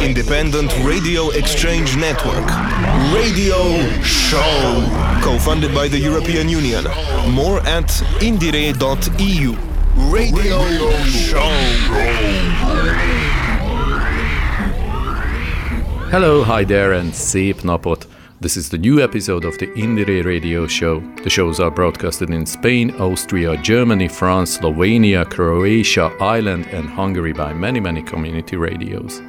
independent radio exchange network. Radio Show, co-funded by the European Union. More at indiere.eu. Radio Show. Hello, hi there, and szép napot! This is the new episode of the IndieRE Radio Show. The shows are broadcasted in Spain, Austria, Germany, France, Slovenia, Croatia, Ireland, and Hungary by many, many community radios.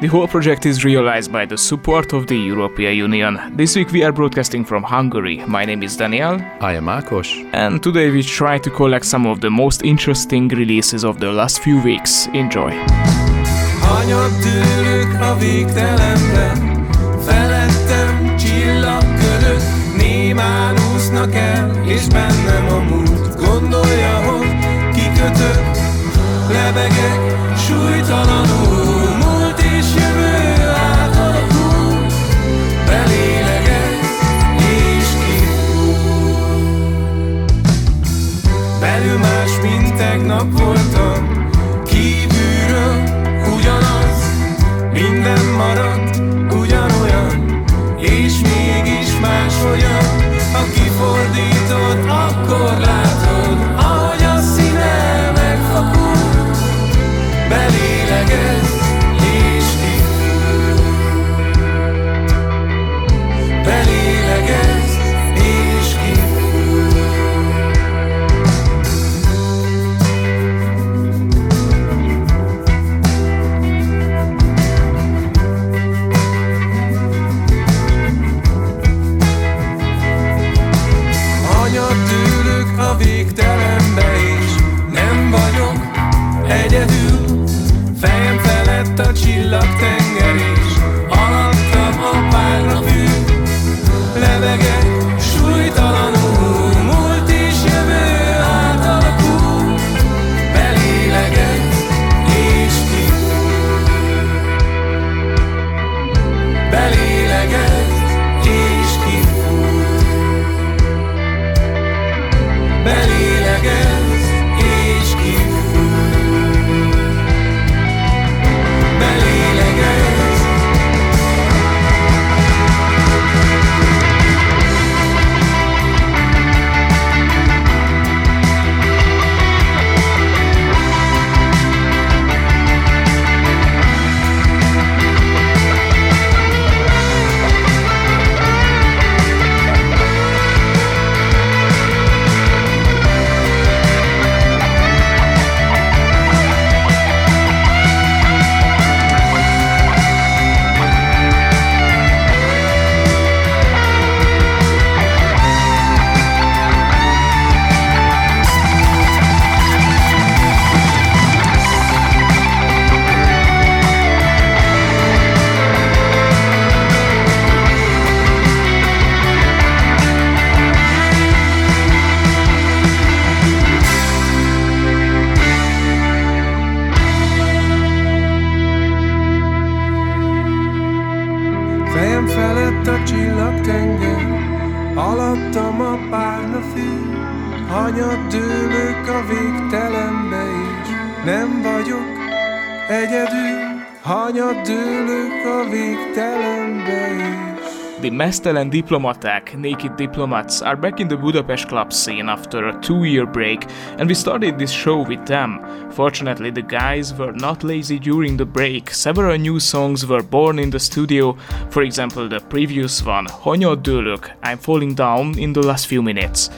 The whole project is realized by the support of the European Union. This week we are broadcasting from Hungary. My name is Daniel. I am Akos. And today we try to collect some of the most interesting releases of the last few weeks. Enjoy. a végtelenben, felettem némán úsznak el, és bennem a múlt. Gondolja, hogy kikötök, lebegek, súlytalanul, tegnap voltam, kívülről ugyanaz, minden maradt ugyanolyan, és mégis máshogyan. Ha kifordítod, akkor látod The Meztelen Diplomaták, Naked Diplomats, are back in the Budapest club scene after a two year break, and we started this show with them. Fortunately, the guys were not lazy during the break. Several new songs were born in the studio, for example, the previous one, Hanyattdőlök, I'm Falling Down, in the last few minutes.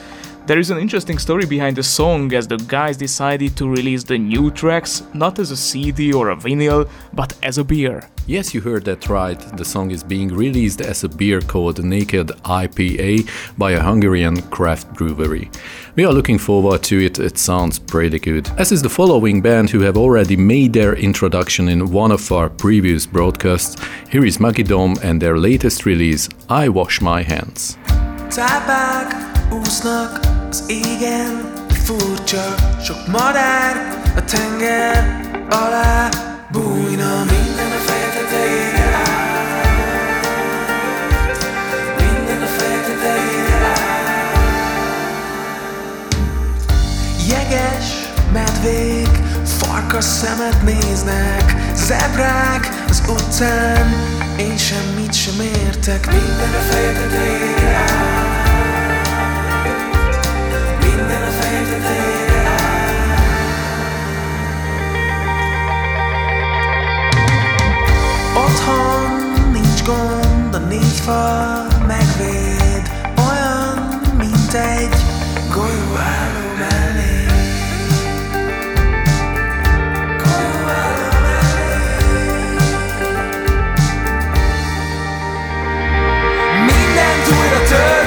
There is an interesting story behind the song as the guys decided to release the new tracks not as a CD or a vinyl, but as a beer. Yes, you heard that right. The song is being released as a beer called Naked IPA by a Hungarian craft brewery. We are looking forward to it, it sounds pretty good. As is the following band who have already made their introduction in one of our previous broadcasts, here is Magidom and their latest release, I Wash My Hands. Úsznak az égen, furcsa, sok madár a tenger alá bújna. Minden a feje tetejére Minden a feje tetejére Jeges medvék farkas szemet néznek Zebrák az utcán Én semmit sem értek. Minden a fejedet Minden a Otthon nincs gond, a négy fal megvéd Olyan, mint egy golyó Mindent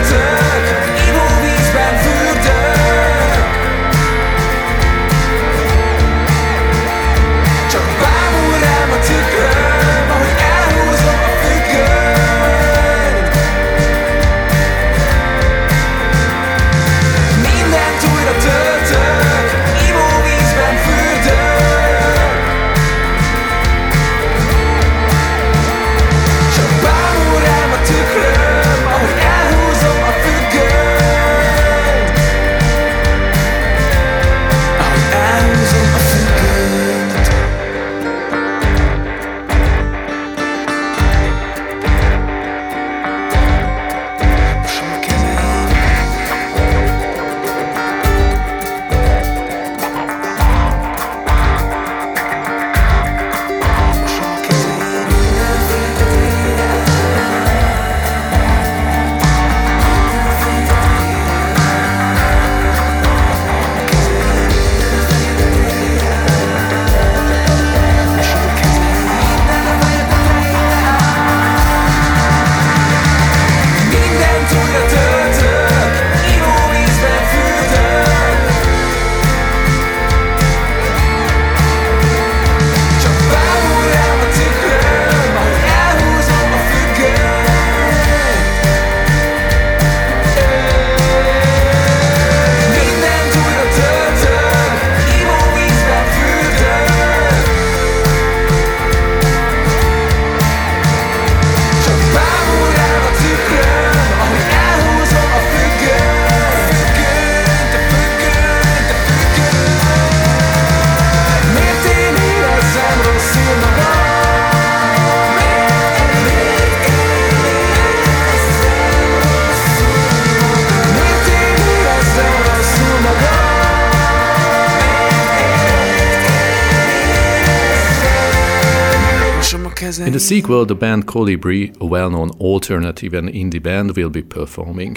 the sequel, the band Kolibri, a well known alternative and indie band, will be performing.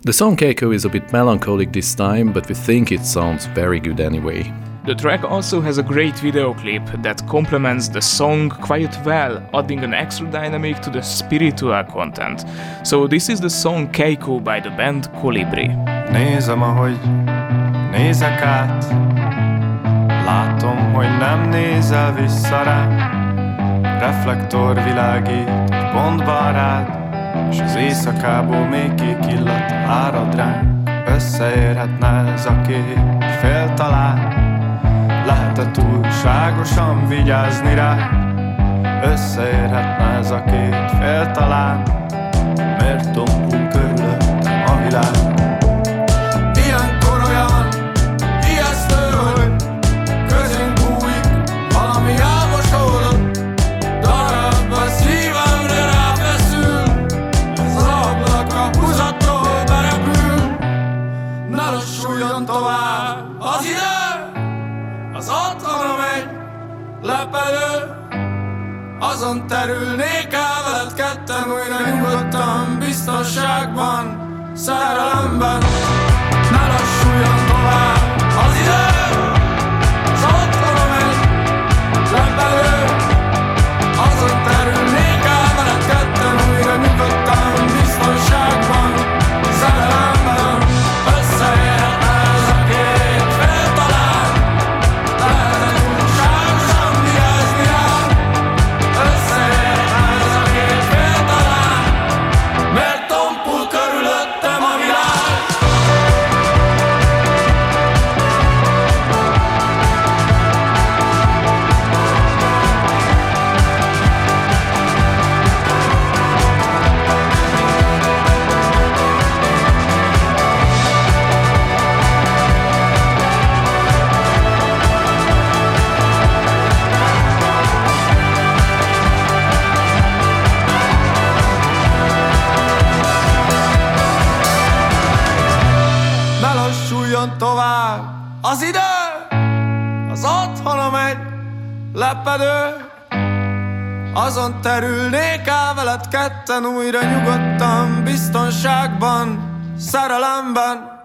The song Keiko is a bit melancholic this time, but we think it sounds very good anyway. The track also has a great video clip that complements the song quite well, adding an extra dynamic to the spiritual content. So this is the song Keiko by the band Kolibri. Nézem, ahogy nézek át Látom, hogy nem nézel vissza rá Reflektor világít pontba rád És az éjszakából még kék illat árad ránk. Összeérhetne ez a két fél talán Lehet-e túlságosan vigyázni rá Összeérhetne ez a két fél talán Miért tompul körülöttem a világ azon terülnék el veled ketten újra nyugodtan, biztonságban, szerelemben. Ne lassuljon tovább az idő Az idő, az otthonom egy lepedő, azon terülnék el veled ketten újra nyugodtan, biztonságban, szerelemben.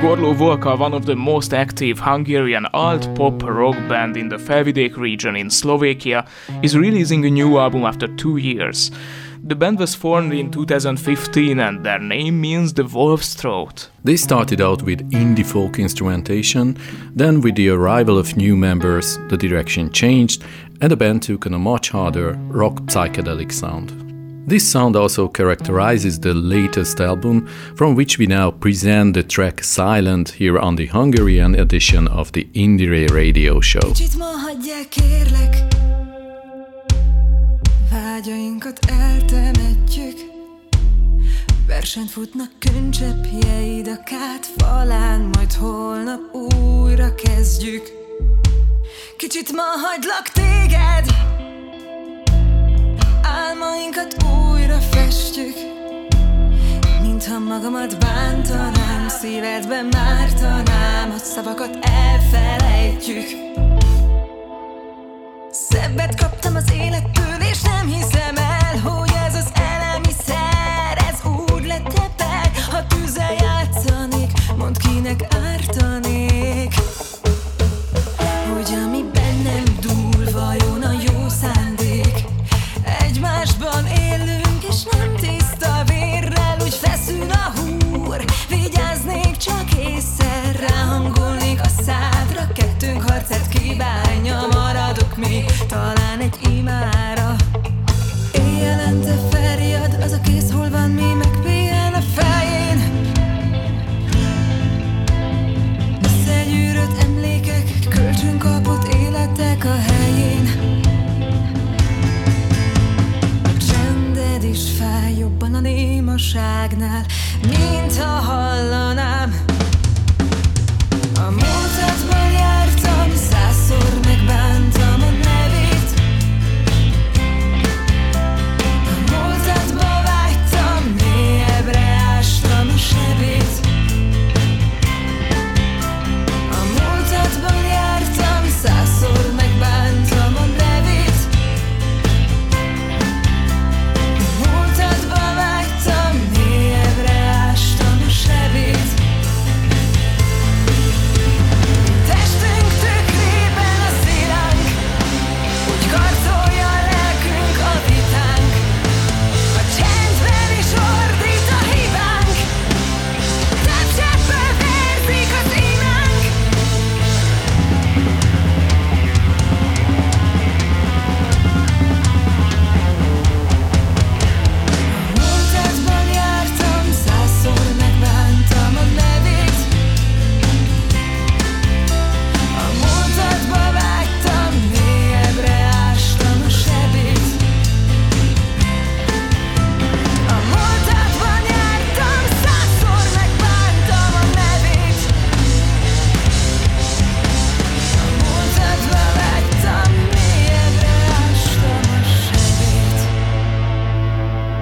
Gorlo Volka, one of the most active Hungarian alt-pop rock band in the Felvidék region in Slovakia, is releasing a new album after two years. The band was formed in 2015 and their name means the wolf's throat. They started out with indie folk instrumentation, then, with the arrival of new members, the direction changed and the band took on a much harder rock psychedelic sound. This sound also characterizes the latest album, from which we now present the track Silent here on the Hungarian edition of the IndieRE radio show. Versenyt futnak a falán Majd holnap újra kezdjük. Kicsit ma hagylak téged Álmainkat újra festjük Mintha magamat bántanám Szívedben mártanám A szavakat elfelejtjük. Szebbet kaptam az élettől És nem hiszem el Hogy ez az elemiszer Ez úgy letepeg Ha tűzzel játszanék Mondd kinek ártanék kívánja Maradok még talán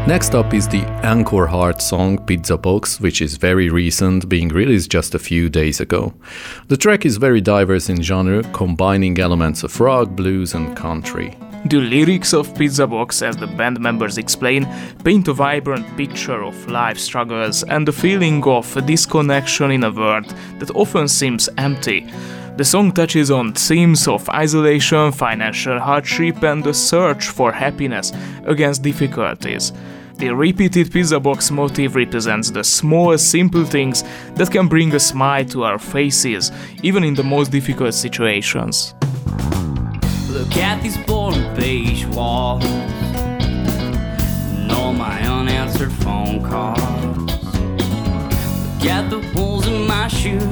Next up is the Anchorheart song Pizza Box, which is very recent, being released just a few days ago. The track is very diverse in genre, combining elements of rock, blues, and country. The lyrics of Pizza Box, as the band members explain, paint a vibrant picture of life struggles and the feeling of disconnection in a world that often seems empty. The song touches on themes of isolation, financial hardship, and the search for happiness against difficulties. The repeated pizza box motif represents the small, simple things that can bring a smile to our faces, even in the most difficult situations. Look at these boring beige walls and all my unanswered phone calls. Look at the holes in my shoes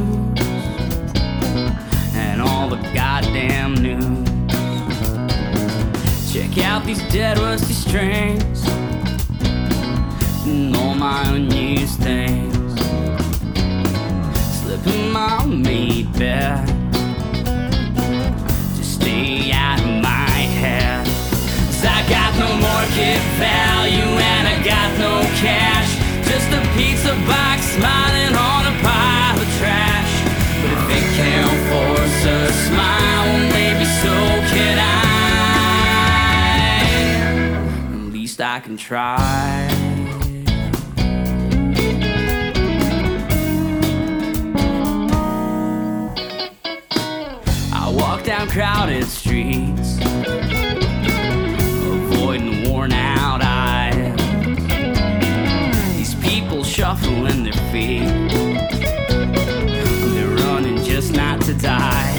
and all the goddamn news. Check out these dead rusty strings all my unused things. Slipping my meat bed to stay out of my head. 'Cause I got no market value and I got no cash. Just a pizza box smiling on a pile of trash. But if it can't force a smile, maybe so can I. At least I can try. Crowded streets, avoiding worn out eyes. These people shuffling their feet, they're running just not to die.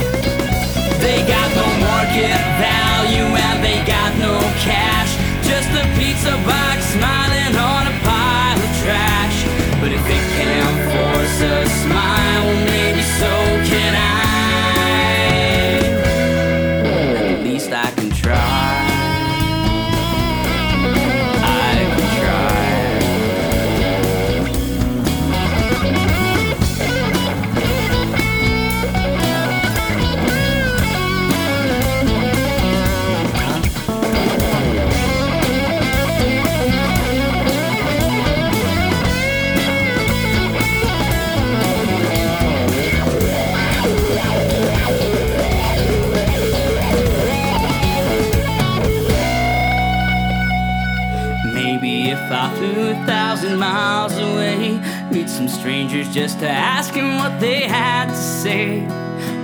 They got no market value and they got no cash. Just a pizza strangers just to ask him what they had to say.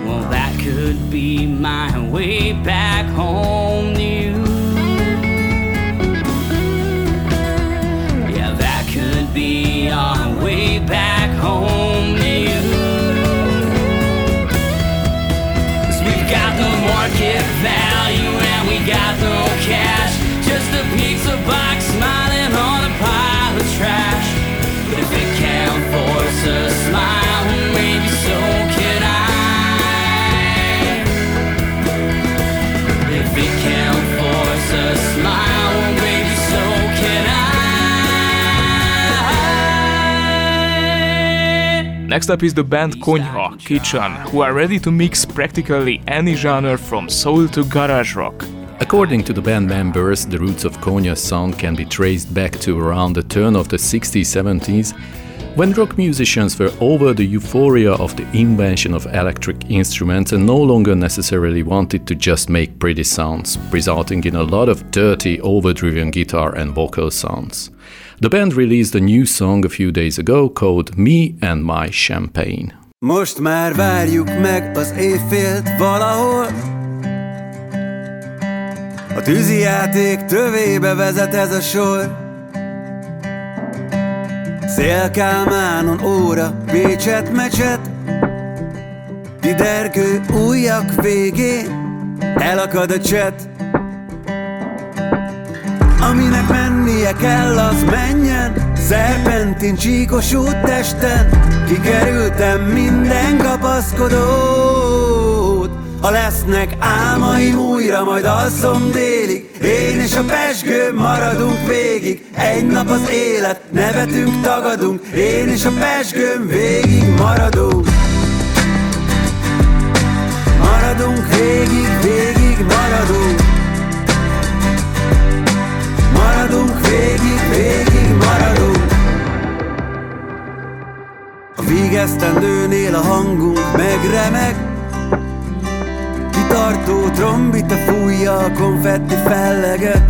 Well, that could be my way back home to you. Yeah, that could be our way back home to you. Cause we've got no market value and we got no cash. Just a pizza box smiling on a pile of trash. But if it can't force a smile, maybe so can I. If it can't force a smile, maybe so can I. Next up is the band Konyha, Kitchen, who are ready to mix practically any genre from soul to garage rock. According to the band members, the roots of Konyha's sound can be traced back to around the turn of the 60s 70s, when rock musicians were over the euphoria of the invention of electric instruments and no longer necessarily wanted to just make pretty sounds, resulting in a lot of dirty, overdriven guitar and vocal sounds. The band released a new song a few days ago called Me and My Champagne. Most már várjuk meg az éjfélt valahol A tövébe vezet ez a sor Szélkálmánon óra, Pécset mecset. Didergő újak végén elakad a cset. Aminek mennie kell, az menjen Szerpentin csíkos úttesten Kikerültem minden kapaszkodót Ha lesznek álmaim újra, majd alszom délig. Én és a pesgő maradunk végig. Egy nap az élet, nevetünk, tagadunk. Én és a pesgőm végig maradunk. Maradunk végig, végig maradunk. Maradunk végig, végig maradunk. A vigesztendőnél a hangunk megremeg Kitartó trombita fújja a konfetti felleget.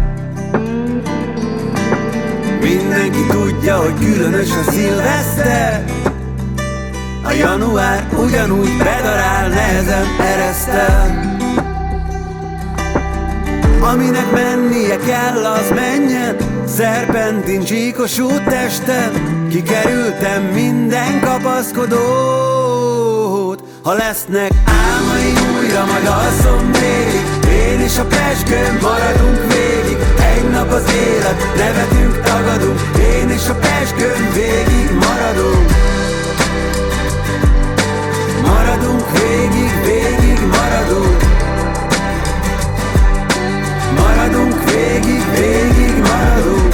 Mindenki tudja, hogy különös a szilveszter. A január ugyanúgy bedarál, nehezen eresztel Aminek mennie kell, az menjen. Szerpentin csíkos úttesten Kikerültem minden kapaszkodót. Ha lesznek újra, majd alszom délig Én és a pesgőm maradunk végig. Egy nap az élet, nevetünk, tagadunk. Én és a pesgőm végig maradunk. Maradunk végig, végig maradunk. Maradunk végig, végig Maradunk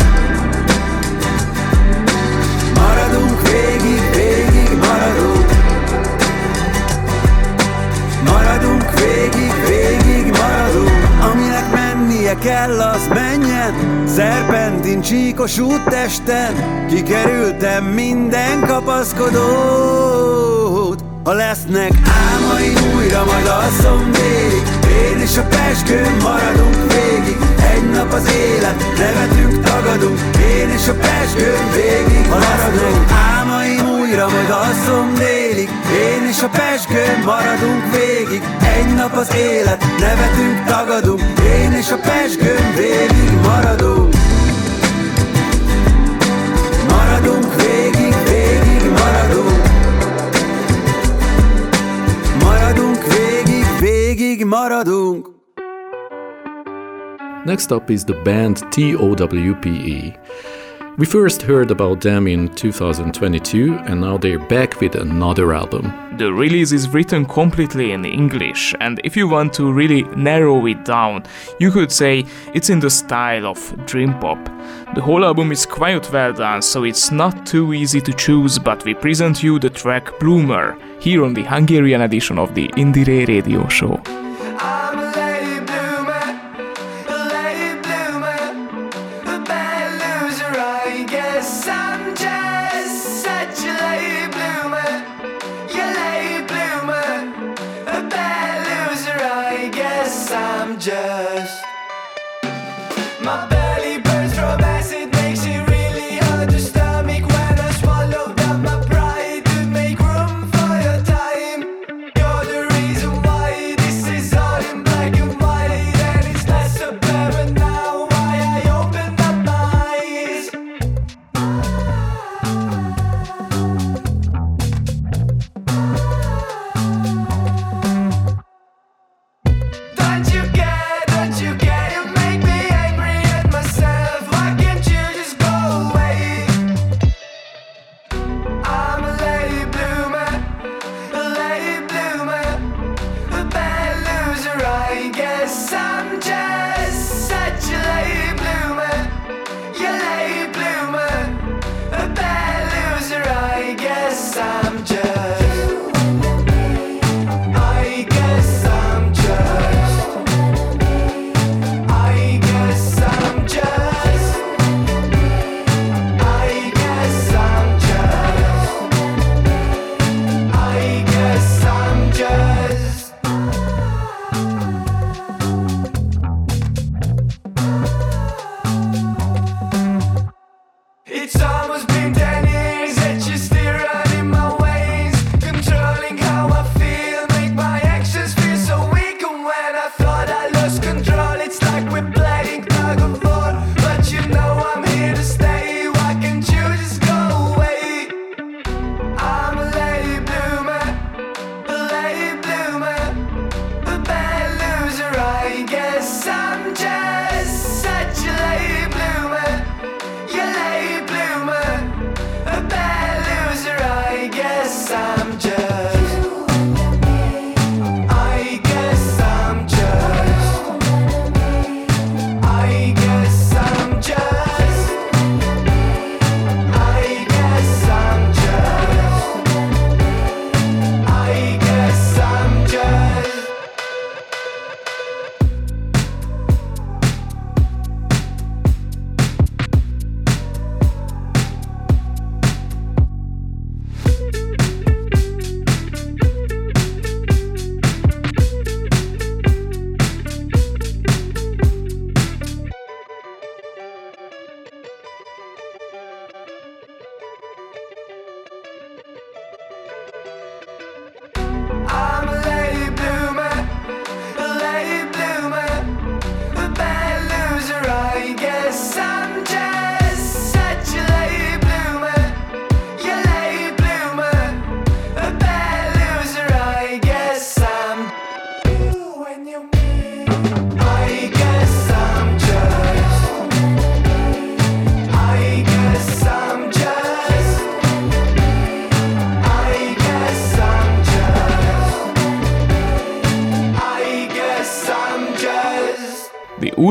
kell, az menjen Szerpentin csíkos úttesten Kikerültem minden kapaszkodót. Ha lesznek álmaim újra, majd alszom végig Én és a pesgőm maradunk végig. Egy nap az élet, nevetünk, tagadunk Én és a pesgőm végig. Ha lesznek álmaim újra, majd alszom délig Én és a pesgőm maradunk végig. Egy nap az élet, nevetünk, tagadunk. Én és a pesgőm végig maradunk. Maradunk végig, végig maradunk. Maradunk végig, végig maradunk. Next up is the band TOWPE. We first heard about them in 2022 and now they're back with another album. The release is written completely in English, and if you want to really narrow it down, you could say it's in the style of dream pop. The whole album is quite well done, so it's not too easy to choose, but we present you the track Bloomer here on the Hungarian edition of the IndieRE Radio Show. Guess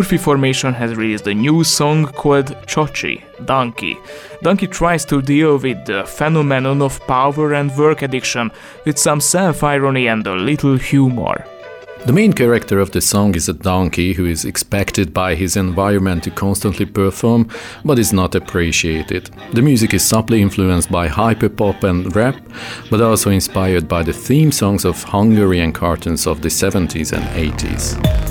The formation has released a new song called Tsatsi, Donkey. Donkey tries to deal with the phenomenon of power and work addiction with some self irony and a little humor. The main character of the song is a donkey who is expected by his environment to constantly perform, but is not appreciated. The music is subtly influenced by hyperpop and rap, but also inspired by the theme songs of Hungarian cartoons of the 70s and 80s.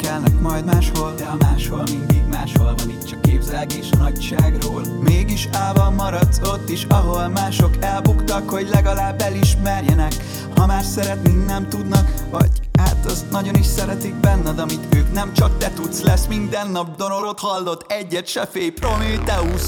Értékelnek majd máshol De a máshol mindig máshol van itt csak képzelgés a nagyságról. Mégis állva maradsz ott is, ahol mások elbuktak Hogy legalább elismerjenek, ha már szeretni nem tudnak Vagy hát azt nagyon is szeretik benned, amit ők nem csak te tudsz. Lesz minden nap donorot hallott, egyet se félj, Prometheus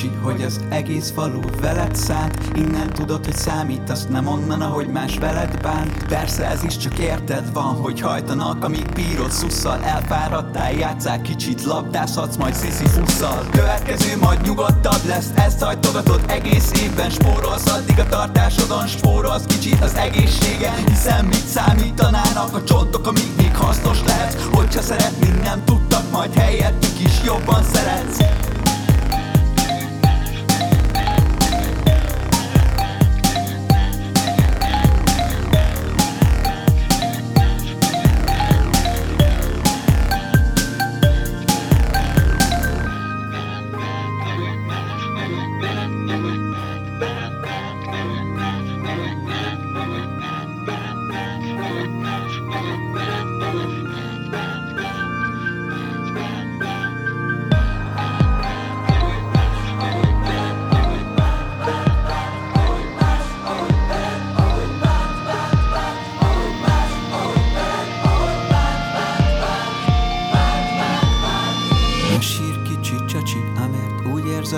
kicsi hogy az egész falu veled szánt. Innen tudod, hogy számít, azt nem onnan, ahogy más veled bánt Persze ez is csak érted van, hogy hajtanak, amíg bírod szusszal Elfáradtál, játszál kicsit, labdázhatsz, majd sziszi fusszal Következő majd nyugodtabb lesz, ezt hajtogatod egész évben. Spórolsz addig a tartásodon, spórolsz kicsit az egészségen. Hiszen mit számítanának a csontok, amíg még hasznos lehetsz Hogyha szeretni nem tudtak, majd helyettük is jobban szeretsz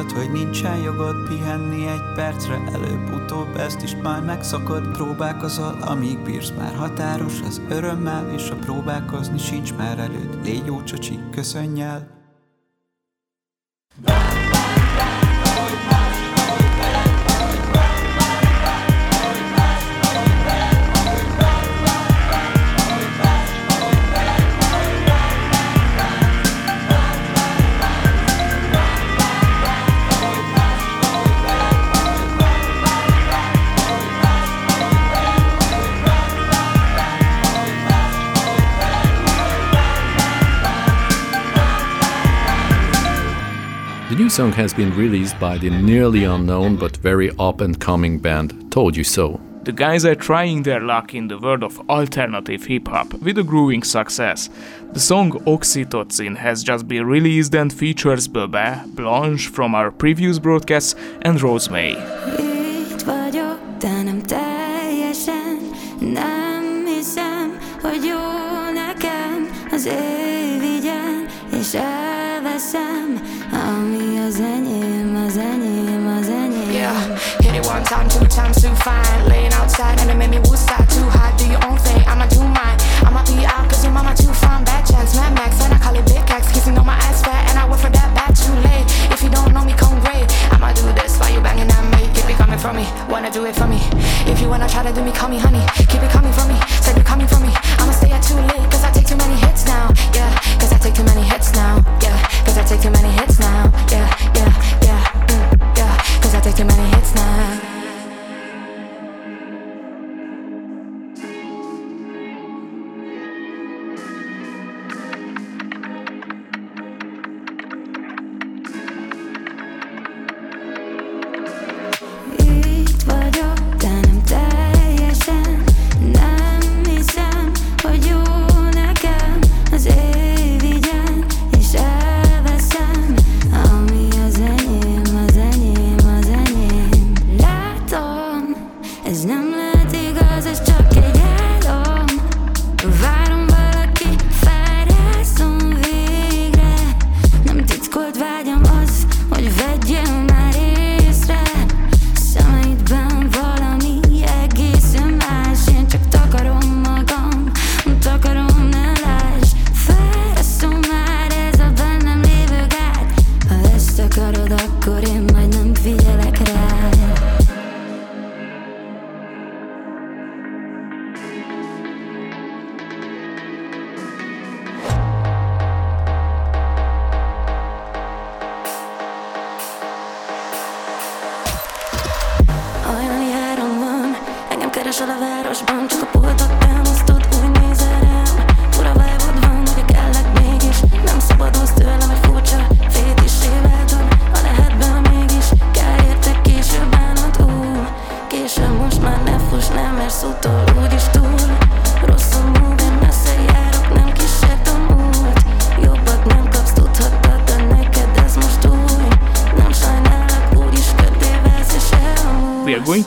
érzed, hogy nincsen jogod pihenni egy percre. Előbb-utóbb ezt is majd megszokod. Próbálkozol, amíg bírsz már határos. Az örömmel És a próbálkozni sincs már előtt. Légy jó csacsi, köszönj el song has been released by the nearly unknown but very up and coming band toldyuuso. The guys are trying their luck in the world of alternative hip hop with a growing success. The song Oxytocin has just been released and features BÖBE, Blansch from our previous broadcasts, and Rosemary. Itt vagyok, de nem teljesen Nem hiszem, hogy jó nekem Az év vigyen, és elveszem Az enyém, az enyém, az enyém Yeah, hit it one time, two times, too fine. Laying outside and it made me woosah. Too hot, do your own thing, I'ma do mine. I'ma be out cause your mama too fine. Bad chance, Mad Max, and I call it Big Axe. Kissing on my ass from me, wanna do it for me. If you wanna try to do me, call me honey. Keep it coming for me, said you coming from me. I'ma stay at too late cause I take too many hits now. Yeah, cause I take too many hits now. Yeah, cause I take too many hits now. Yeah, yeah, yeah, mm, yeah, cause I take too many hits now.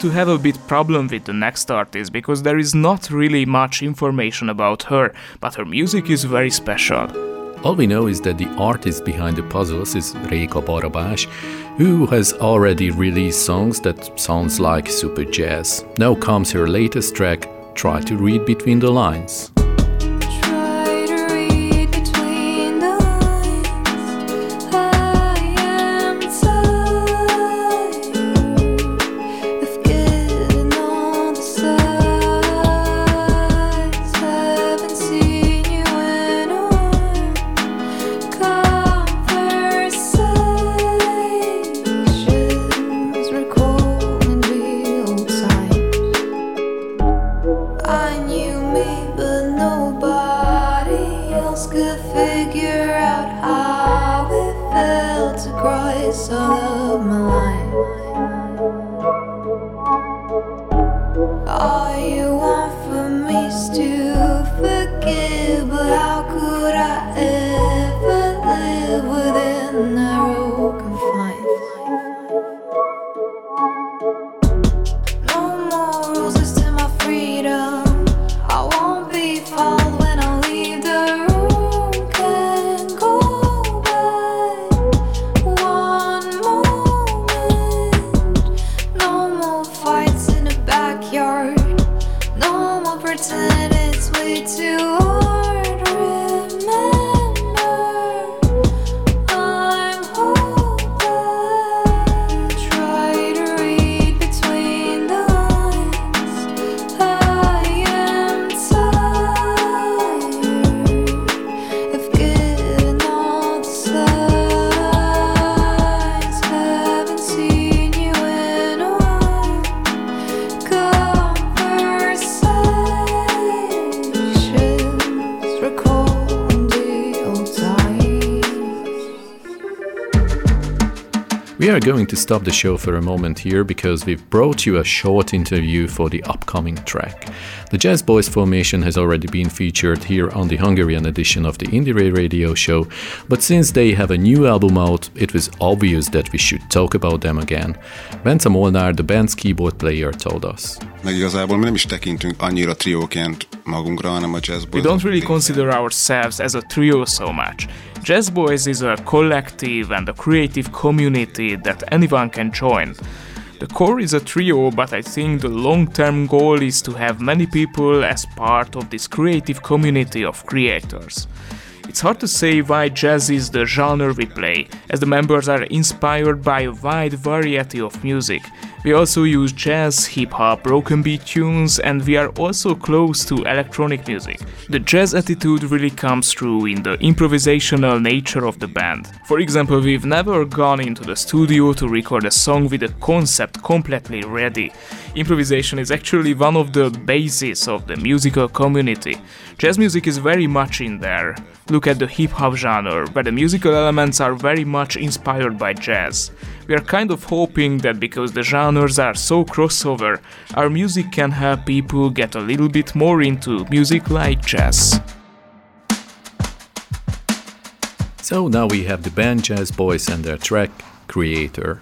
To have a bit problem with the next artist because there is not really much information about her, but her music is very special. All we know is that the artist behind the Puzzls is Réka Barabás, who has already released songs that sounds like super jazz. Now comes her latest track, Try to Read Between the Lines. Are going to stop the show for a moment here because we've brought you a short interview for the upcoming track. The Jazzbois formation has already been featured here on the Hungarian edition of the IndieRE radio show, but since they have a new album out, it was obvious that we should talk about them again. Bence Molnár, the band's keyboard player, told us. Meg igazából mi nem is tekintünk annyira trióként magunkra, hanem a Jazz We don't really consider ourselves as a trio so much. Jazzbois is a collective and a creative community that anyone can join. The core is a trio, but I think the long term goal is to have many people as part of this creative community of creators. It's hard to say why jazz is the genre we play, as the members are inspired by a wide variety of music. We also use jazz, hip hop, broken beat tunes, and we are also close to electronic music. The jazz attitude really comes through in the improvisational nature of the band. For example, we've never gone into the studio to record a song with a concept completely ready. Improvisation is actually one of the bases of the musical community. Jazz music is very much in there. Look at the hip hop genre, where the musical elements are very much inspired by jazz. We are kind of hoping that because the genres are so crossover, our music can help people get a little bit more into music like jazz. So now we have the band Jazzbois and their track Creator.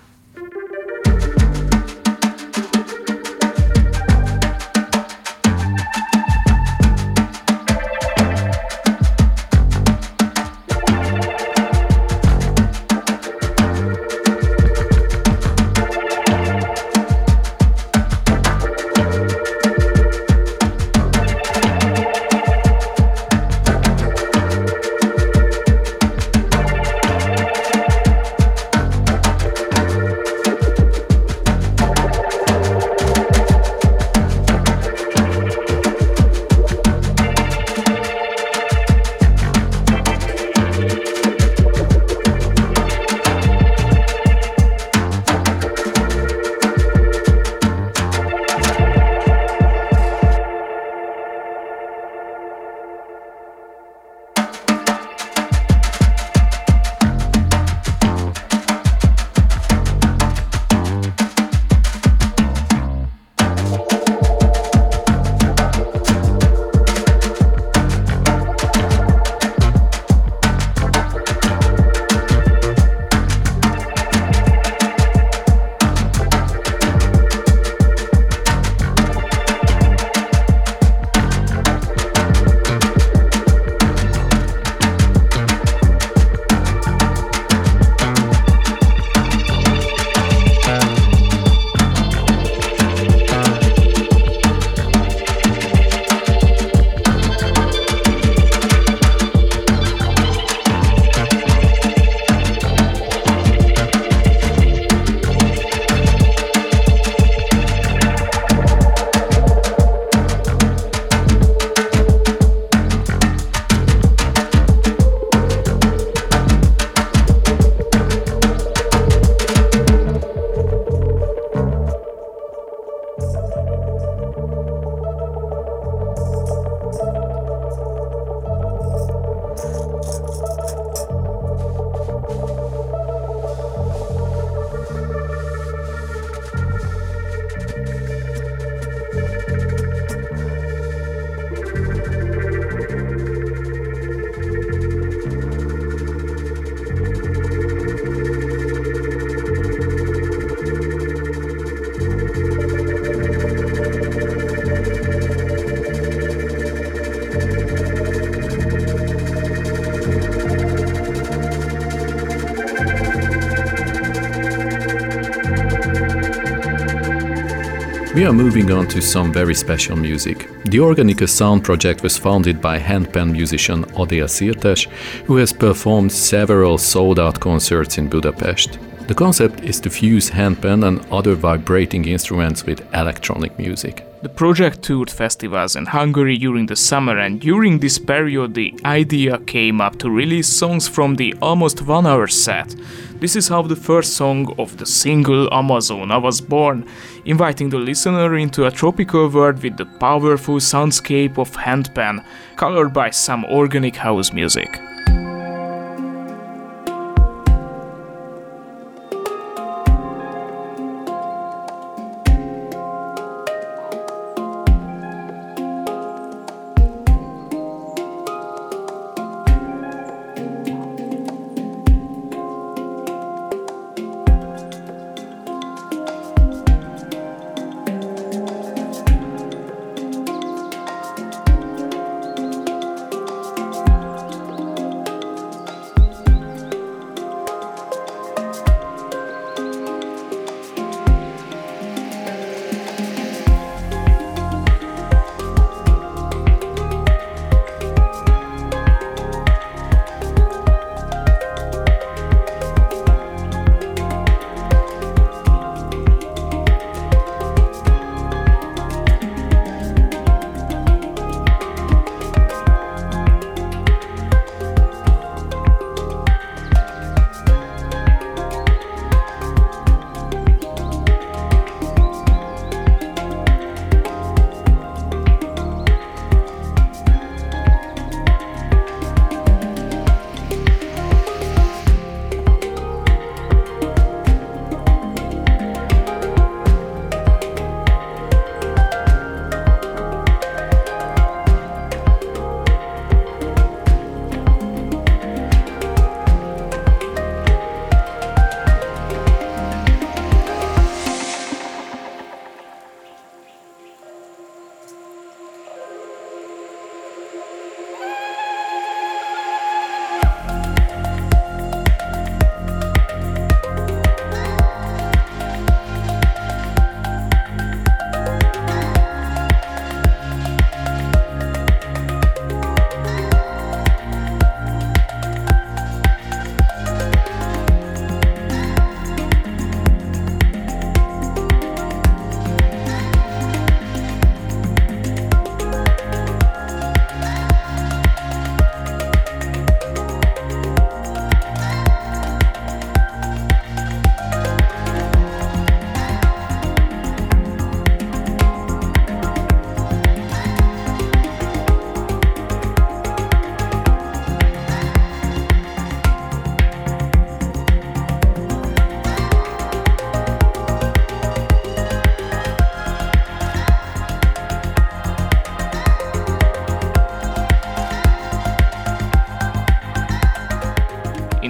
We are moving on to some very special music. The Organika Sound Project was founded by handpan musician Adél Szirtes, who has performed several sold out concerts in Budapest. The concept is to fuse handpan and other vibrating instruments with electronic music. The project toured festivals in Hungary during the summer, and during this period, the idea came up to release songs from the almost one hour set. This is how the first song of the single Amazona was born, inviting the listener into a tropical world with the powerful soundscape of handpan, colored by some organic house music.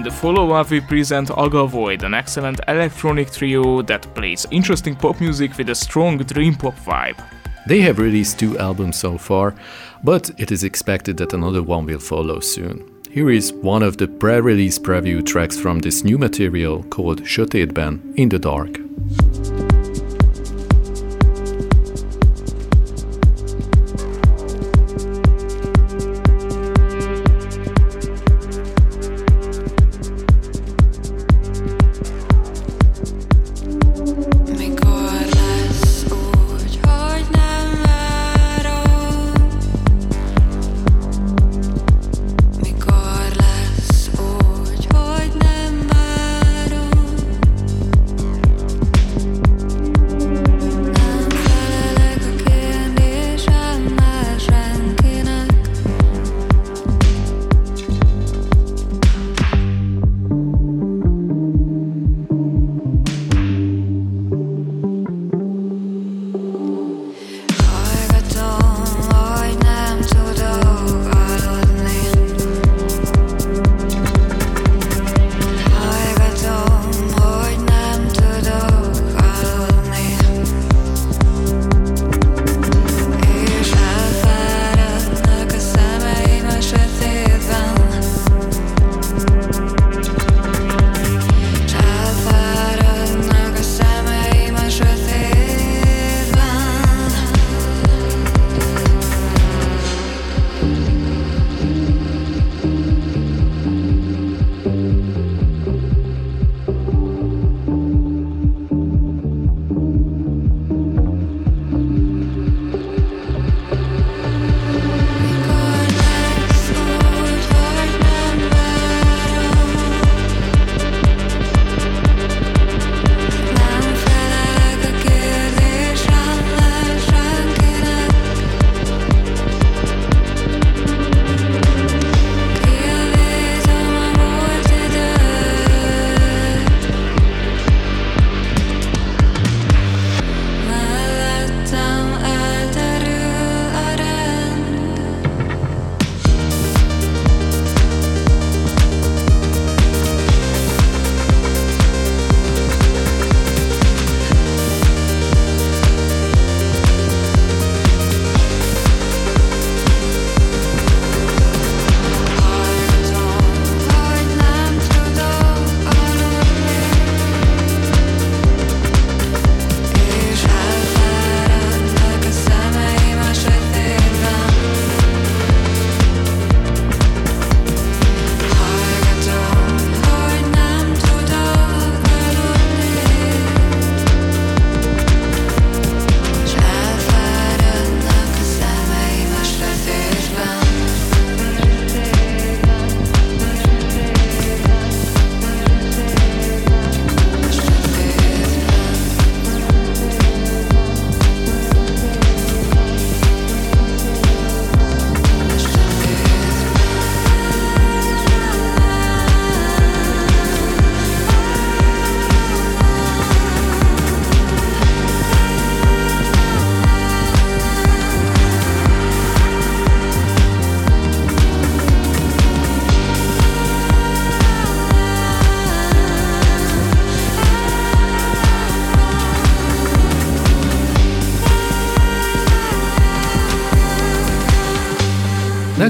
In the follow-up we present Agavoid, an excellent electronic trio that plays interesting pop music with a strong dream pop vibe. They have released two albums so far, but it is expected that another one will follow soon. Here is one of the pre release preview tracks from this new material called Sötétben in the Dark.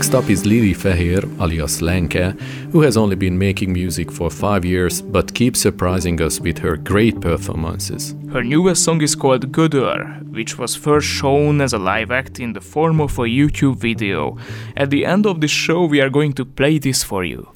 Next up is Lili Fehér, alias Lenke, who has only been making music for five years but keeps surprising us with her great performances. Her newest song is called Gödör, which was first shown as a live act in the form of a YouTube video. At the end of the show, we are going to play this for you.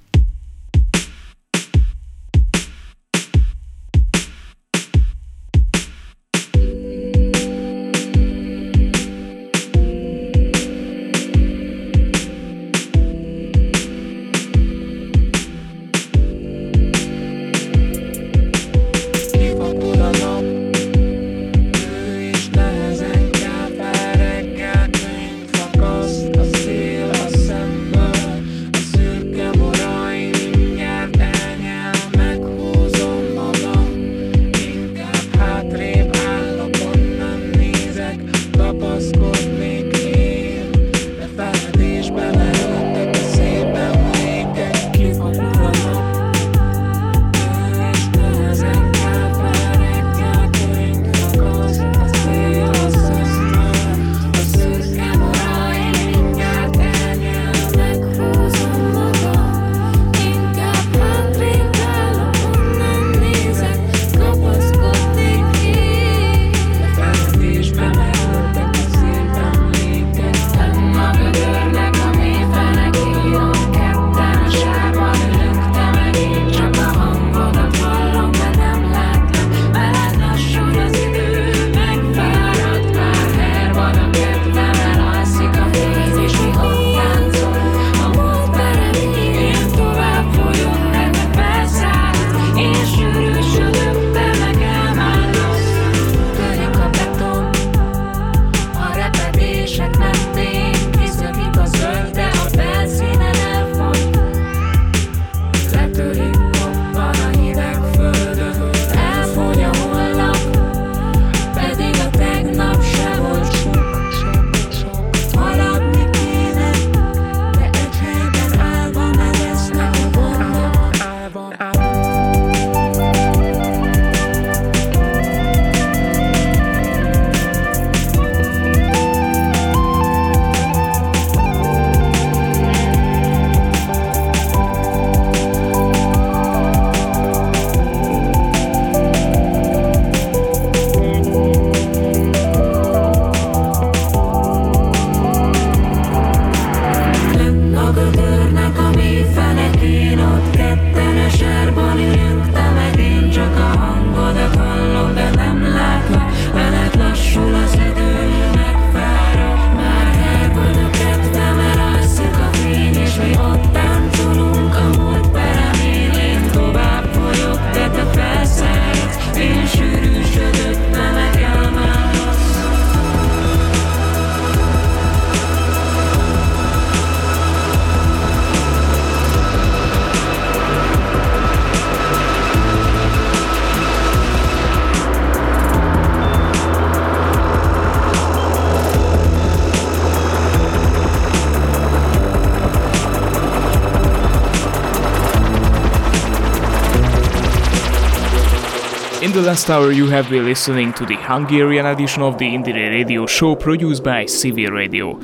Last hour, you have been listening to the Hungarian edition of the IndieRE Radio show produced by Civil Radio.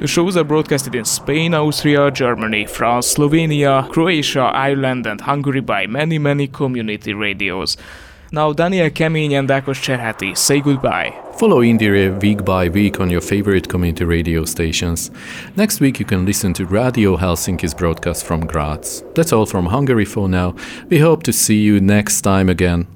The shows are broadcasted in Spain, Austria, Germany, France, Slovenia, Croatia, Ireland, and Hungary by many, many community radios. Now, Dániel Kemény and Ákos Cserháti say goodbye. Follow IndieRE week by week on your favorite community radio stations. Next week, you can listen to Radio Helsinki's broadcast from Graz. That's all from Hungary for now. We hope to see you next time again.